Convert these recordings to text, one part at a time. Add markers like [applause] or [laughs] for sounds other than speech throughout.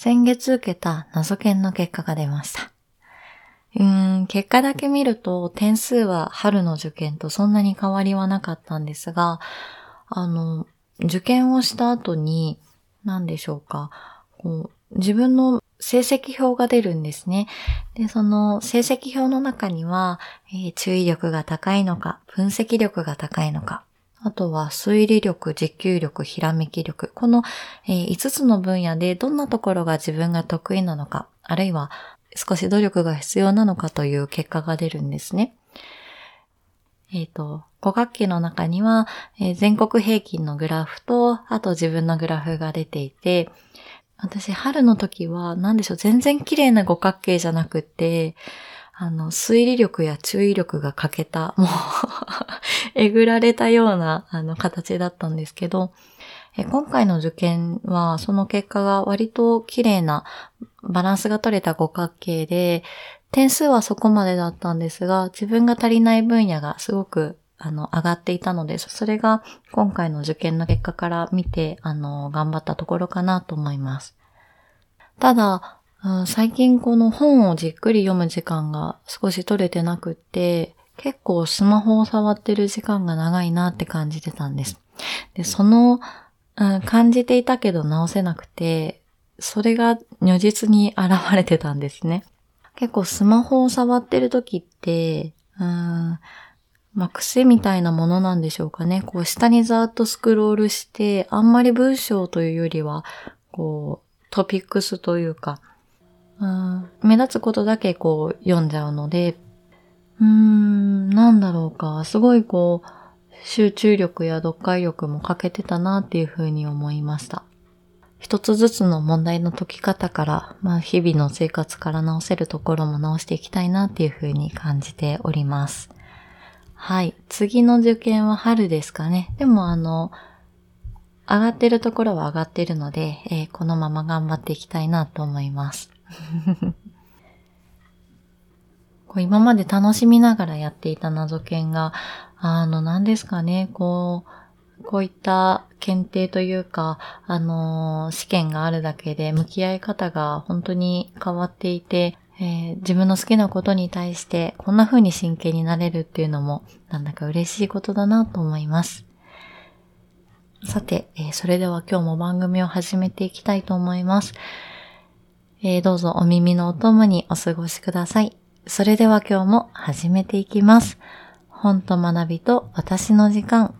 先月受けた謎研の結果が出ました。うーん、結果だけ見ると点数は春の受験とそんなに変わりはなかったんですが、あの、受験をした後に、何でしょうか、こう自分の成績表が出るんですね。で、その成績表の中には、えー、注意力が高いのか、分析力が高いのか、あとは推理力、持久力、ひらめき力。この、え、5つの分野でどんなところが自分が得意なのか、あるいは少し努力が必要なのかという結果が出るんですね。えっ、ー、と、五角形の中には、えー、全国平均のグラフと、あと自分のグラフが出ていて、私、春の時は、なんでしょう、全然綺麗な五角形じゃなくて、あの、推理力や注意力が欠けた、もう [laughs] えぐられたような、あの、形だったんですけど、え今回の受験は、その結果が割と綺麗な、バランスが取れた五角形で、点数はそこまでだったんですが、自分が足りない分野がすごくあの、上がっていたので、それが今回の受験の結果から見て、あの、頑張ったところかなと思います。ただ、最近この本をじっくり読む時間が少し取れてなくって、結構スマホを触ってる時間が長いなって感じてたんです。で、その、うん、感じていたけど直せなくて、それが如実に現れてたんですね。結構スマホを触ってる時って、うん、まあ、癖みたいなものなんでしょうかね。こう、下にざーっとスクロールして、あんまり文章というよりは、こう、トピックスというか、目立つことだけこう、読んじゃうので、うーん、なんだろうか。すごいこう、集中力や読解力も欠けてたなっていうふうに思いました。一つずつの問題の解き方から、まあ日々の生活から直せるところも直していきたいなっていうふうに感じております。はい。次の受験は春ですかね。でもあの、上がってるところは上がってるので、えー、このまま頑張っていきたいなと思います。[laughs] こう今まで楽しみながらやっていた謎研が、あの、何ですかね、こう、こういった検定というか、あの、試験があるだけで向き合い方が本当に変わっていて、えー、自分の好きなことに対してこんな風に真剣になれるっていうのもなんだか嬉しいことだなと思います。さて、えー、それでは今日も番組を始めていきたいと思います。えー、どうぞお耳のお供にお過ごしください。それでは今日も始めていきます。本と学びと私の時間。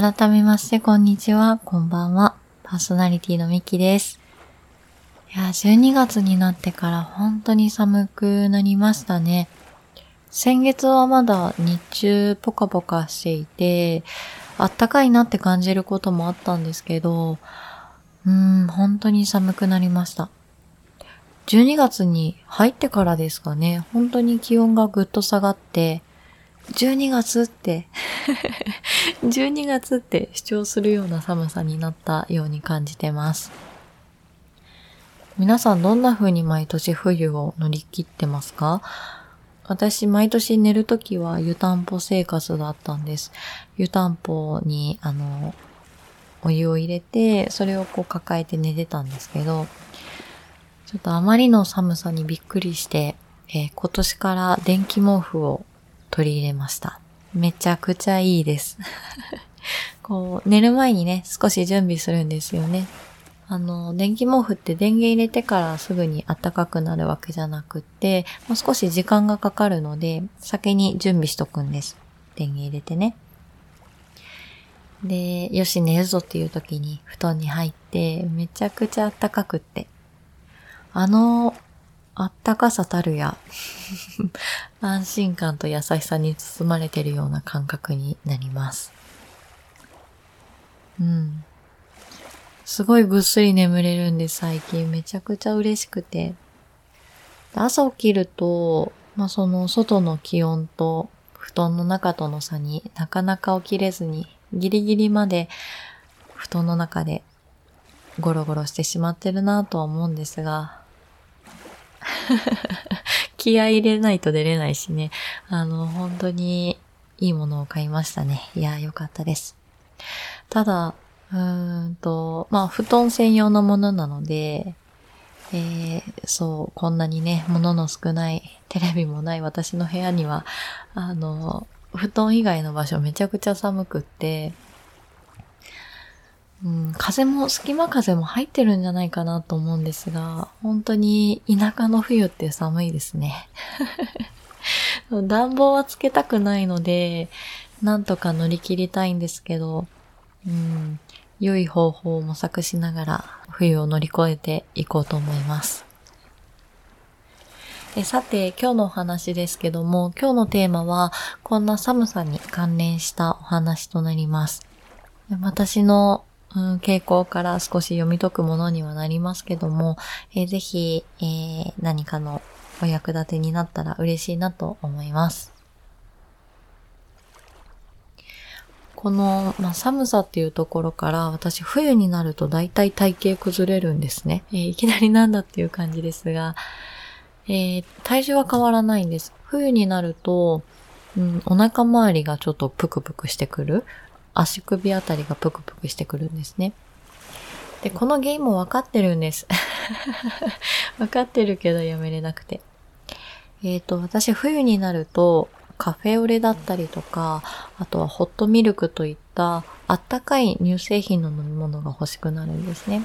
改めまして、こんにちは、こんばんは。パーソナリティのミキです。いや、12月になってから本当に寒くなりましたね。先月はまだ日中ポカポカしていて、あったかいなって感じることもあったんですけど、うん、本当に寒くなりました。12月に入ってからですかね、本当に気温がぐっと下がって、12月って [laughs] 12月って主張するような寒さになったように感じてます。皆さんどんな風に毎年冬を乗り切ってますか？私、毎年寝るときは湯たんぽ生活だったんです。湯たんぽに、あの、お湯を入れて、それをこう抱えて寝てたんですけど、ちょっとあまりの寒さにびっくりして、えー、今年から電気毛布を取り入れました。めちゃくちゃいいです。[laughs] こう、寝る前にね、少し準備するんですよね。あの、電気毛布って電源入れてからすぐに暖かくなるわけじゃなくって、まあ、少し時間がかかるので、先に準備しとくんです。電源入れてね。で、よし寝るぞっていう時に布団に入って、めちゃくちゃ暖かくって。あの、あったかさたるや、[laughs] 安心感と優しさに包まれてるような感覚になります。うん。すごいぐっすり眠れるんで、最近。めちゃくちゃ嬉しくて。朝起きると、まあ、その外の気温と布団の中との差になかなか起きれずに、ギリギリまで布団の中でゴロゴロしてしまってるなとは思うんですが、[laughs] 気合入れないと出れないしね。あの、本当にいいものを買いましたね。いや、よかったです。ただ、うーんと、まあ、布団専用のものなので、えー、そう、こんなにね、物の少ない、テレビもない私の部屋には、あの、布団以外の場所めちゃくちゃ寒くって、うん、風も、隙間風も入ってるんじゃないかなと思うんですが、本当に田舎の冬って寒いですね。[laughs] 暖房はつけたくないので、なんとか乗り切りたいんですけど、うん、良い方法を模索しながら冬を乗り越えていこうと思います。えさて、今日のお話ですけども、今日のテーマは、こんな寒さに関連したお話となります。私の、うん、傾向から少し読み解くものにはなりますけども、えー、ぜひ、えー、何かのお役立てになったら嬉しいなと思います。この、まあ、寒さっていうところから私冬になると大体体型崩れるんですね。えー、いきなりなんだっていう感じですが、えー、体重は変わらないんです。冬になると、うん、お腹周りがちょっとプクプクしてくる。足首あたりがプクプクしてくるんですね。で、この原因もわかってるんです。[laughs] わかってるけどやめれなくて。えっ、ー、と、私冬になると、カフェオレだったりとか、あとはホットミルクといったあったかい乳製品の飲み物が欲しくなるんですね。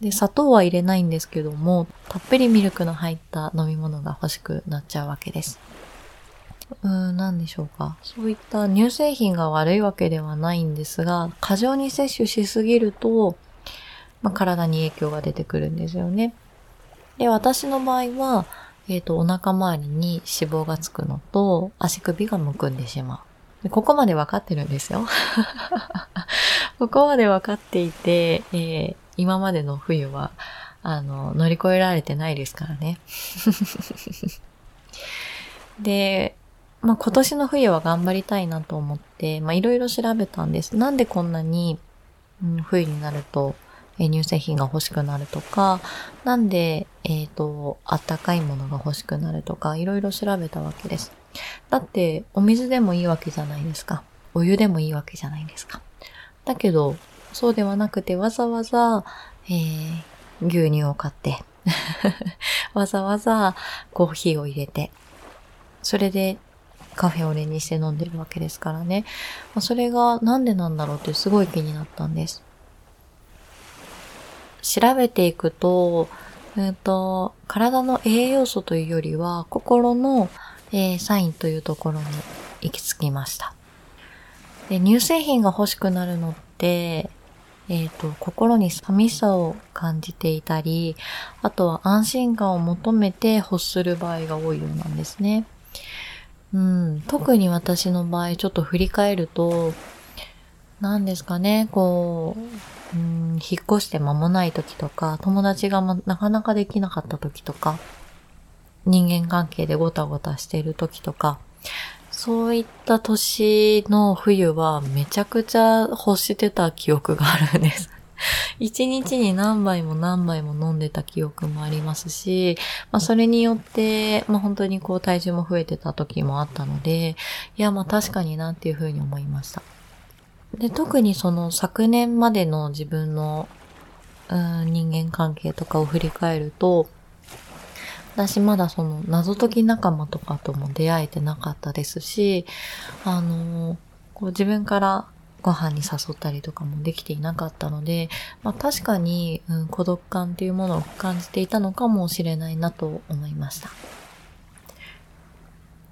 で、砂糖は入れないんですけども、たっぷりミルクの入った飲み物が欲しくなっちゃうわけです。うん、なんでしょうか。そういった乳製品が悪いわけではないんですが、過剰に摂取しすぎると、まあ、体に影響が出てくるんですよね。で、私の場合は、えっ、ー、と、お腹周りに脂肪がつくのと、足首がむくんでしまう。ここまで分かってるんですよ。[laughs] ここまで分かっていて、えー、今までの冬は、あの、乗り越えられてないですからね。[laughs] で、まあ、今年の冬は頑張りたいなと思って、まあ、いろいろ調べたんです。なんでこんなに、うん、冬になるとえ乳製品が欲しくなるとか、なんで、えっ、ー、と、あったかいものが欲しくなるとか、いろいろ調べたわけです。だって、お水でもいいわけじゃないですか。お湯でもいいわけじゃないですか。だけど、そうではなくて、わざわざ、えー、牛乳を買って [laughs] わざわざコーヒーを入れて、それでカフェオレにして飲んでるわけですからね。まそれがなんでなんだろうってすごい気になったんです。調べていくと、えっ、と、体の栄養素というよりは、心の、えー、サインというところに行き着きました。で乳製品が欲しくなるのって、えっ、ー、と、心に寂しさを感じていたり、あとは安心感を求めて欲する場合が多いようなんですね。うん、特に私の場合、ちょっと振り返ると、何ですかね、こう、うん、引っ越して間もない時とか、友達が、なかなかできなかった時とか、人間関係でごたごたしている時とか、そういった年の冬はめちゃくちゃ欲してた記憶があるんです。[laughs] 一日に何杯も何杯も飲んでた記憶もありますし、まあそれによって、まあ本当にこう体重も増えてた時もあったので、いやまあ確かになっていうふうに思いました。で、特にその昨年までの自分の、うん、人間関係とかを振り返ると、私まだその謎解き仲間とかとも出会えてなかったですし、あの、こう自分からご飯に誘ったりとかもできていなかったので、まあ確かに、うん、孤独感っていうものを感じていたのかもしれないなと思いました。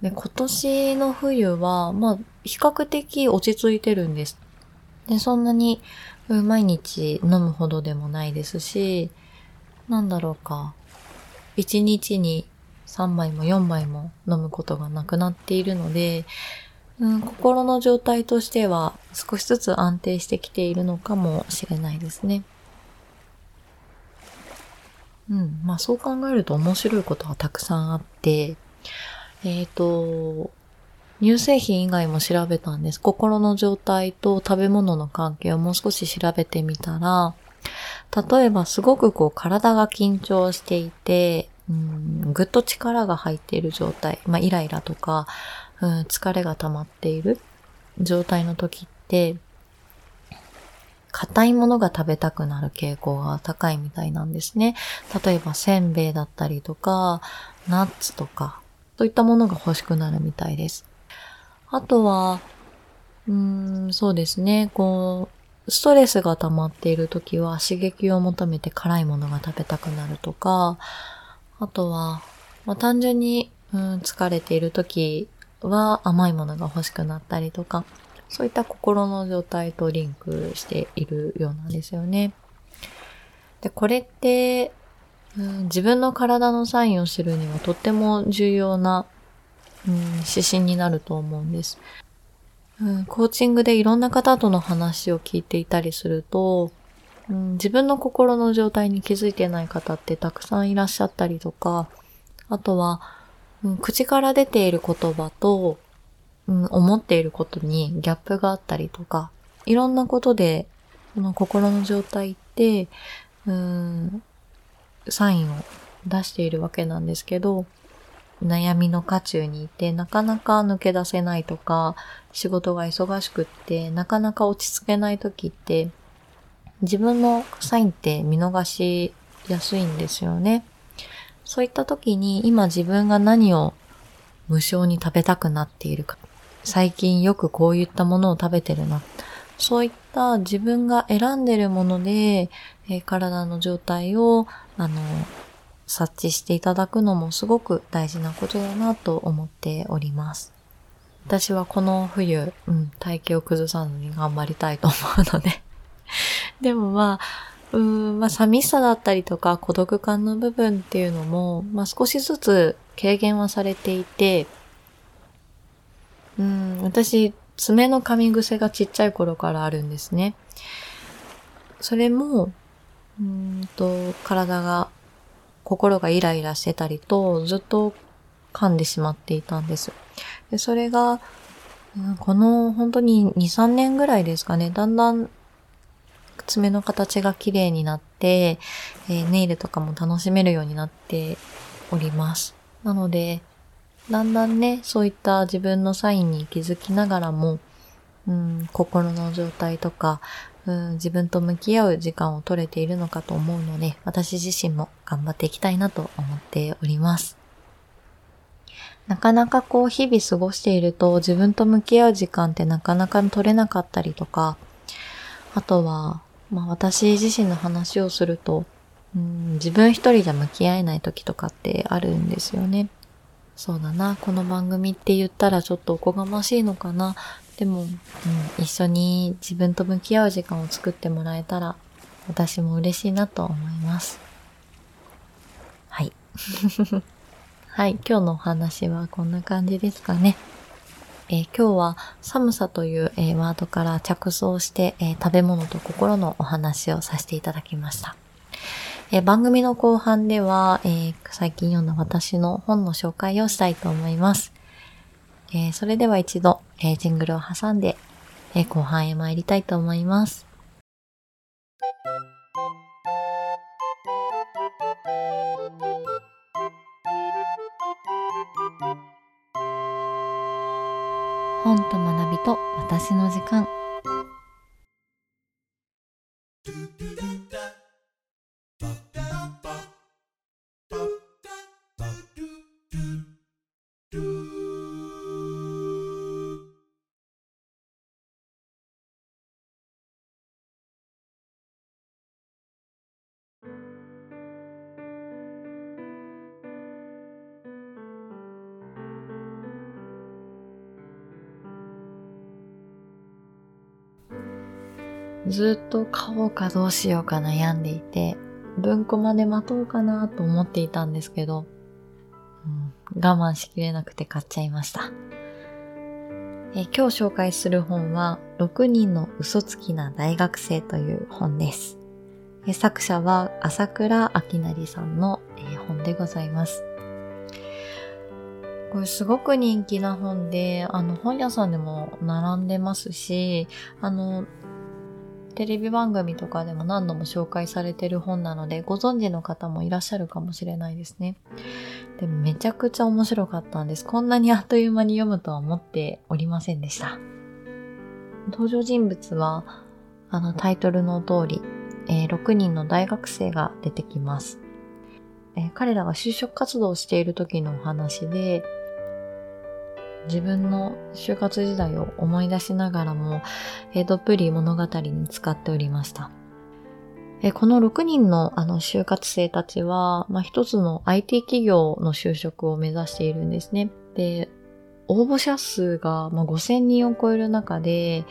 で、今年の冬は、まあ、比較的落ち着いてるんです。で、そんなに、毎日飲むほどでもないですし、なんだろうか。1日に3杯も4杯も飲むことがなくなっているので、うん、心の状態としては少しずつ安定してきているのかもしれないですね。うん。まあそう考えると面白いことがたくさんあって、えっ、ー、と、乳製品以外も調べたんです。心の状態と食べ物の関係をもう少し調べてみたら、例えばすごくこう体が緊張していて、うん、ぐっと力が入っている状態、まあイライラとか、うん、疲れが溜まっている状態の時って、硬いものが食べたくなる傾向が高いみたいなんですね。例えばせんべいだったりとか、ナッツとか、そういったものが欲しくなるみたいです。あとは、うーん、そうですね、こう、ストレスが溜まっている時は刺激を求めて辛いものが食べたくなるとか、あとは、まあ、単純に、うん、疲れている時は甘いものが欲しくなったりとか、そういった心の状態とリンクしているようなんですよね。で、これって、うん、自分の体のサインを知るにはとっても重要な、うん、指針になると思うんです、うん。コーチングでいろんな方との話を聞いていたりすると、うん、自分の心の状態に気づいてない方ってたくさんいらっしゃったりとか、あとは、うん、口から出ている言葉と、うん、思っていることにギャップがあったりとか、いろんなことで、この心の状態って、うん、サインを出しているわけなんですけど、悩みの渦中にいて、なかなか抜け出せないとか、仕事が忙しくって、なかなか落ち着けない時って、自分のサインって見逃しやすいんですよね。そういった時に今自分が何を無償に食べたくなっているか。最近よくこういったものを食べてるな。そういった自分が選んでるもので、えー、体の状態を、あの、察知していただくのもすごく大事なことだなと思っております。私はこの冬、うん、体型を崩さずに頑張りたいと思うので [laughs] でもまあ、うん、まあ寂しさだったりとか孤独感の部分っていうのも、まあ少しずつ軽減はされていて、うん、私、爪の噛み癖がちっちゃい頃からあるんですね。それも、うんと、体が、心がイライラしてたりと、ずっと噛んでしまっていたんです。でそれが、この本当に2、3年ぐらいですかね、だんだん爪の形が綺麗になって、えー、ネイルとかも楽しめるようになっております。なので、だんだんね、そういった自分のサインに気づきながらも、うん、心の状態とか、うん、自分と向き合う時間を取れているのかと思うので、私自身も頑張っていきたいなと思っております。なかなかこう日々過ごしていると自分と向き合う時間ってなかなか取れなかったりとか、あとは、まあ私自身の話をすると、うん、自分一人じゃ向き合えない時とかってあるんですよね。そうだな、この番組って言ったらちょっとおこがましいのかな。でも、うん、一緒に自分と向き合う時間を作ってもらえたら、私も嬉しいなと思います。はい。[laughs] はい、今日のお話はこんな感じですかね。えー、今日は寒さという、えー、ワードから着想して、えー、食べ物と心のお話をさせていただきました。え、番組の後半では、え、最近読んだ私の本の紹介をしたいと思います。え、それでは一度、えジングルを挟んで、え後半へ参りたいと思います。本と学びと私の時間。ずっと買おうかどうしようか悩んでいて、文庫まで待とうかなと思っていたんですけど、うん、我慢しきれなくて買っちゃいました。え今日紹介する本は、6人の嘘つきな大学生という本です。作者は朝倉明成さんの、え本でございます。これすごく人気な本で、あの本屋さんでも並んでますし、あの、テレビ番組とかでも何度も紹介されてる本なので、ご存知の方もいらっしゃるかもしれないですね。でもめちゃくちゃ面白かったんです。こんなにあっという間に読むとは思っておりませんでした。登場人物は、あのタイトルの通り、えー、6人の大学生が出てきます。えー、彼らが就職活動をしている時のお話で、自分の就活時代を思い出しながらも、えー、どっぷり物語に使っておりました。え、この6人のあの就活生たちは、まあ、一つの IT 企業の就職を目指しているんですね。で、応募者数が、まあ、5000人を超える中で、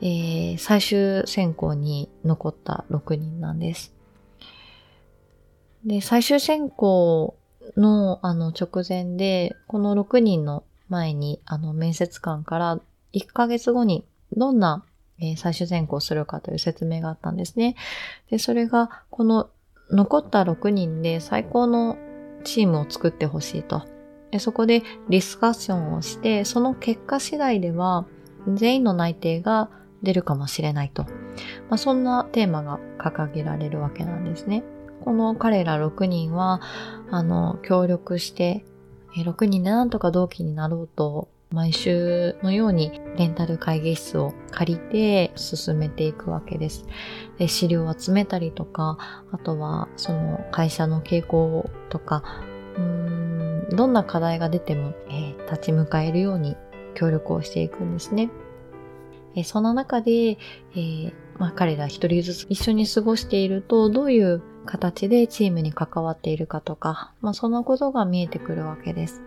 えー、最終選考に残った6人なんです。で、最終選考のあの直前で、この6人の前に、あの、面接官から1ヶ月後にどんな、えー、最終選考をするかという説明があったんですね。で、それが、この残った6人で最高のチームを作ってほしいと。でそこでディスカッションをして、その結果次第では全員の内定が出るかもしれないと。まあ、そんなテーマが掲げられるわけなんですね。この彼ら6人は、あの、協力して、6人でなんとか同期になろうと、毎週のようにレンタル会議室を借りて進めていくわけです。で資料を集めたりとか、あとはその会社の傾向とか、うーんどんな課題が出ても、えー、立ち向かえるように協力をしていくんですね。えー、その中で、えー、まあ、彼ら一人ずつ一緒に過ごしていると、どういう形でチームに関わっているかとか、まあ、そのことが見えてくるわけです。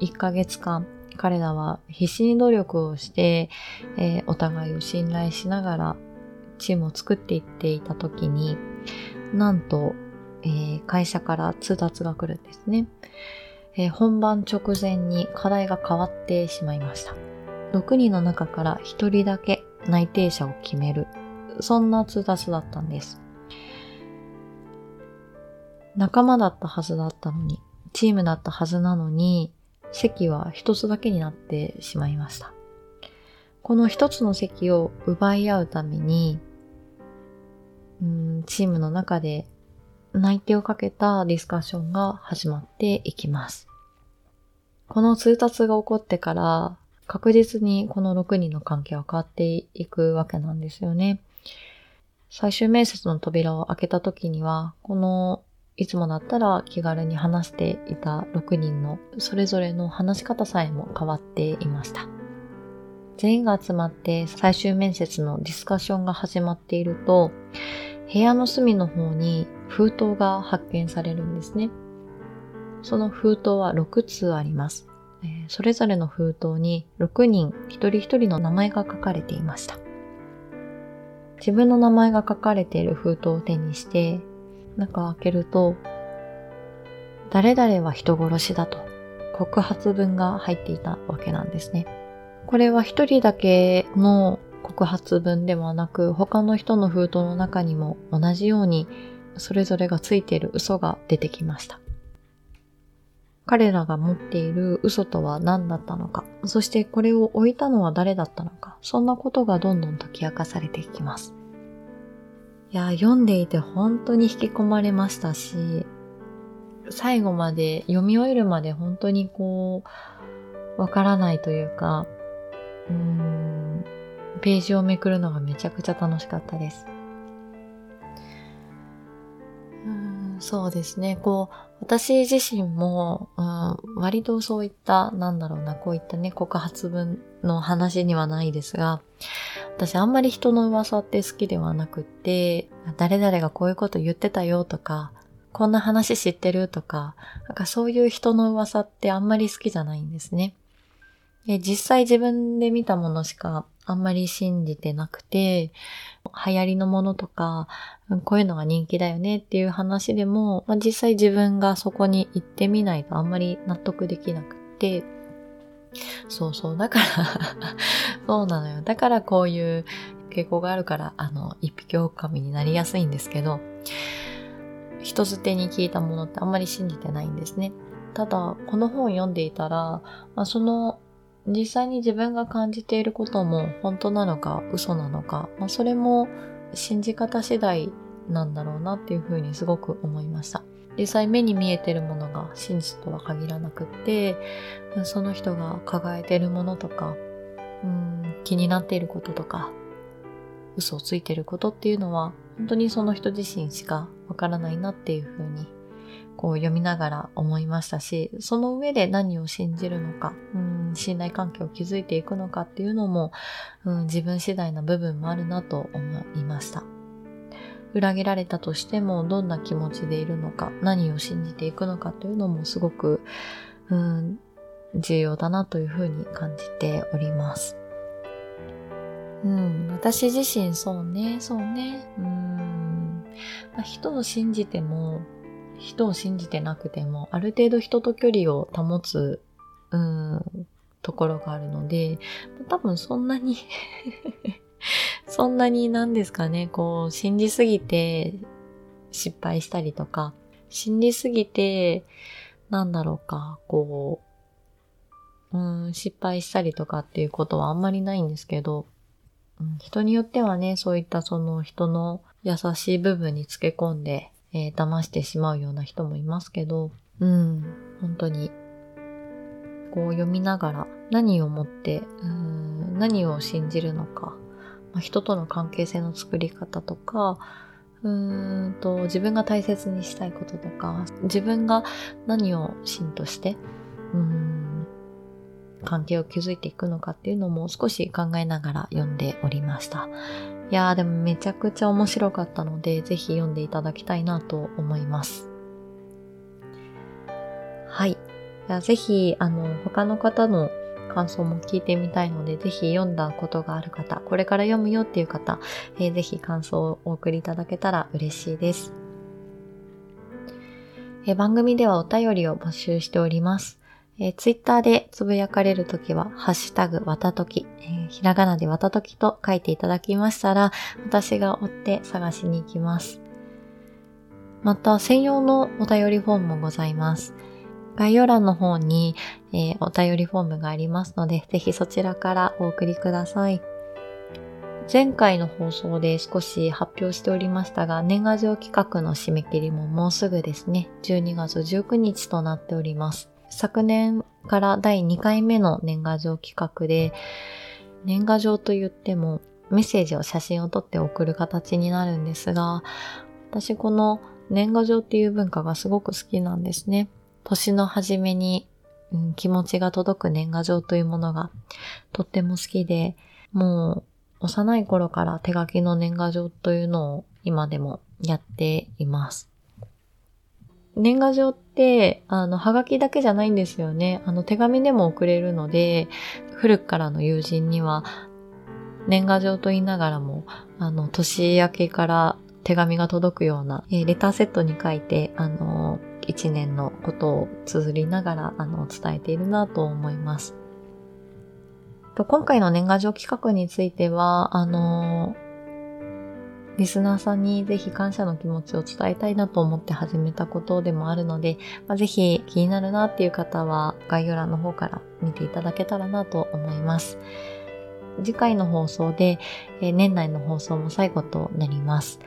1ヶ月間、彼らは必死に努力をして、えー、お互いを信頼しながらチームを作っていっていた時に、なんと、えー、会社から通達が来るんですね、えー、本番直前に課題が変わってしまいました。6人の中から1人だけ内定者を決める。そんな通達だったんです。仲間だったはずだったのに、チームだったはずなのに、席は一つだけになってしまいました。この一つの席を奪い合うために、うんチームの中で内定をかけたディスカッションが始まっていきます。この通達が起こってから確実にこの6人の関係は変わっていくわけなんですよね。最終面接の扉を開けた時には、このいつもだったら気軽に話していた6人のそれぞれの話し方さえも変わっていました。全員が集まって最終面接のディスカッションが始まっていると、部屋の隅の方に封筒が発見されるんですね。その封筒は6通あります。それぞれの封筒に6人一人一人の名前が書かれていました。自分の名前が書かれている封筒を手にして中を開けると、誰々は人殺しだと告発文が入っていたわけなんですね。これは一人だけの告発文ではなく、他の人の封筒の中にも同じようにそれぞれがついている嘘が出てきました。彼らが持っている嘘とは何だったのか、そしてこれを置いたのは誰だったのか、そんなことがどんどん解き明かされていきます。や、読んでいて本当に引き込まれましたし、最後まで読み終えるまで本当にこう、わからないというか、うーん、ページをめくるのがめちゃくちゃ楽しかったです。うんそうですね。こう、私自身も、うん、割とそういった、なんだろうな、こういったね、告発文の話にはないですが、私あんまり人の噂って好きではなくて、誰々がこういうこと言ってたよとか、こんな話知ってるとか、なんかそういう人の噂ってあんまり好きじゃないんですね。で実際自分で見たものしかあんまり信じてなくて、流行りのものとか、こういうのが人気だよねっていう話でも、まあ、実際自分がそこに行ってみないとあんまり納得できなくて、そうそう。だから [laughs] そうなのよ。だからこういう傾向があるから、あの、一匹狼になりやすいんですけど、人づてに聞いたものってあんまり信じてないんですね。ただ、この本を読んでいたら、まあ、その実際に自分が感じていることも本当なのか嘘なのか、まあ、それも信じ方次第なんだろうなっていうふうにすごく思いました。実際目に見えてるものが真実とは限らなくって、その人が抱えてるものとか、うん気になっていることとか、嘘をついてることっていうのは本当にその人自身しかわからないなっていうふうにこう読みながら思いましたし、その上で何を信じるのか、うん、信頼関係を築いていくのかっていうのも、うん、自分次第な部分もあるなと思いました。裏切られたとしてもどんな気持ちでいるのか、何を信じていくのかというのもすごく、うん、重要だなというふうに感じております。うん、私自身そうね、そうね。うん、まあ、人を信じても、人を信じてなくても、ある程度人と距離を保つ、うん、ところがあるので、多分そんなに [laughs] [laughs] そんなに何ですかね、こう、信じすぎて失敗したりとか、信じすぎて、なんだろうか、こう、うん、失敗したりとかっていうことはあんまりないんですけど、うん、人によってはね、そういったその人の優しい部分につけ込んで、えー、騙してしまうような人もいますけど、うん、本当に、こう読みながら何をもって、うん、何を信じるのか、まあ、人との関係性の作り方とか、うーんと、自分が大切にしたいこととか、自分が何を芯として、うん、関係を築いていくのかっていうのも少し考えながら読んでおりました。いやーでもめちゃくちゃ面白かったので、ぜひ読んでいただきたいなと思います。はい。ぜひ、あの、他の方の感想も聞いてみたいので、ぜひ読んだことがある方、これから読むよっていう方、えー、ぜひ感想をお送りいただけたら嬉しいです。え、番組ではお便りを募集しております。えー、ツイッターでつぶやかれるときは、ハッシュタグ、わたとき、えー、ひらがなでわたときと書いていただきましたら、私が追って探しに行きます。また、専用のお便りフォームもございます。概要欄の方に、えー、お便りフォームがありますので、ぜひそちらからお送りください。前回の放送で少し発表しておりましたが、年賀状企画の締め切りももうすぐですね、12月19日となっております。昨年から第2回目の年賀状企画で、年賀状と言ってもメッセージを写真を撮って送る形になるんですが、私この年賀状っていう文化がすごく好きなんですね。年の初めに、うん、気持ちが届く年賀状というものがとっても好きで、もう幼い頃から手書きの年賀状というのを今でもやっています。年賀状って、あの、はがきだけじゃないんですよね。あの、手紙でも送れるので、古くからの友人には、年賀状と言いながらも、あの、年明けから手紙が届くような、えー、レターセットに書いて、あの、一年のことを綴りながら、あの、伝えているなと思います。と今回の年賀状企画については、あの、リスナーさんにぜひ感謝の気持ちを伝えたいなと思って始めたことでもあるので、まあ、ぜひ気になるなっていう方は概要欄の方から見ていただけたらなと思います。次回の放送で、えー、年内の放送も最後となります。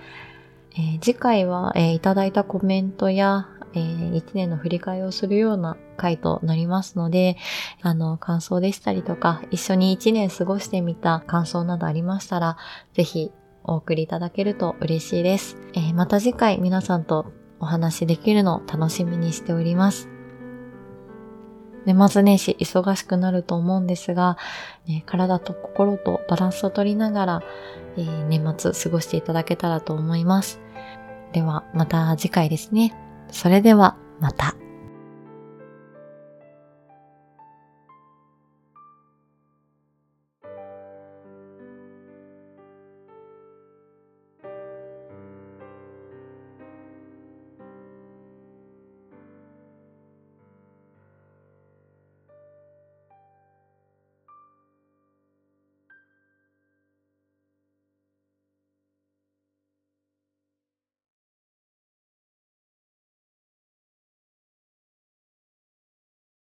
えー、次回は、えー、いただいたコメントや、えー、1年の振り返りをするような回となりますので、あの、感想でしたりとか、一緒に1年過ごしてみた感想などありましたら、ぜひお送りいただけると嬉しいです。えー、また次回皆さんとお話できるのを楽しみにしております。年末年始忙しくなると思うんですが、えー、体と心とバランスを取りながら、えー、年末過ごしていただけたらと思います。ではまた次回ですね。それではまた。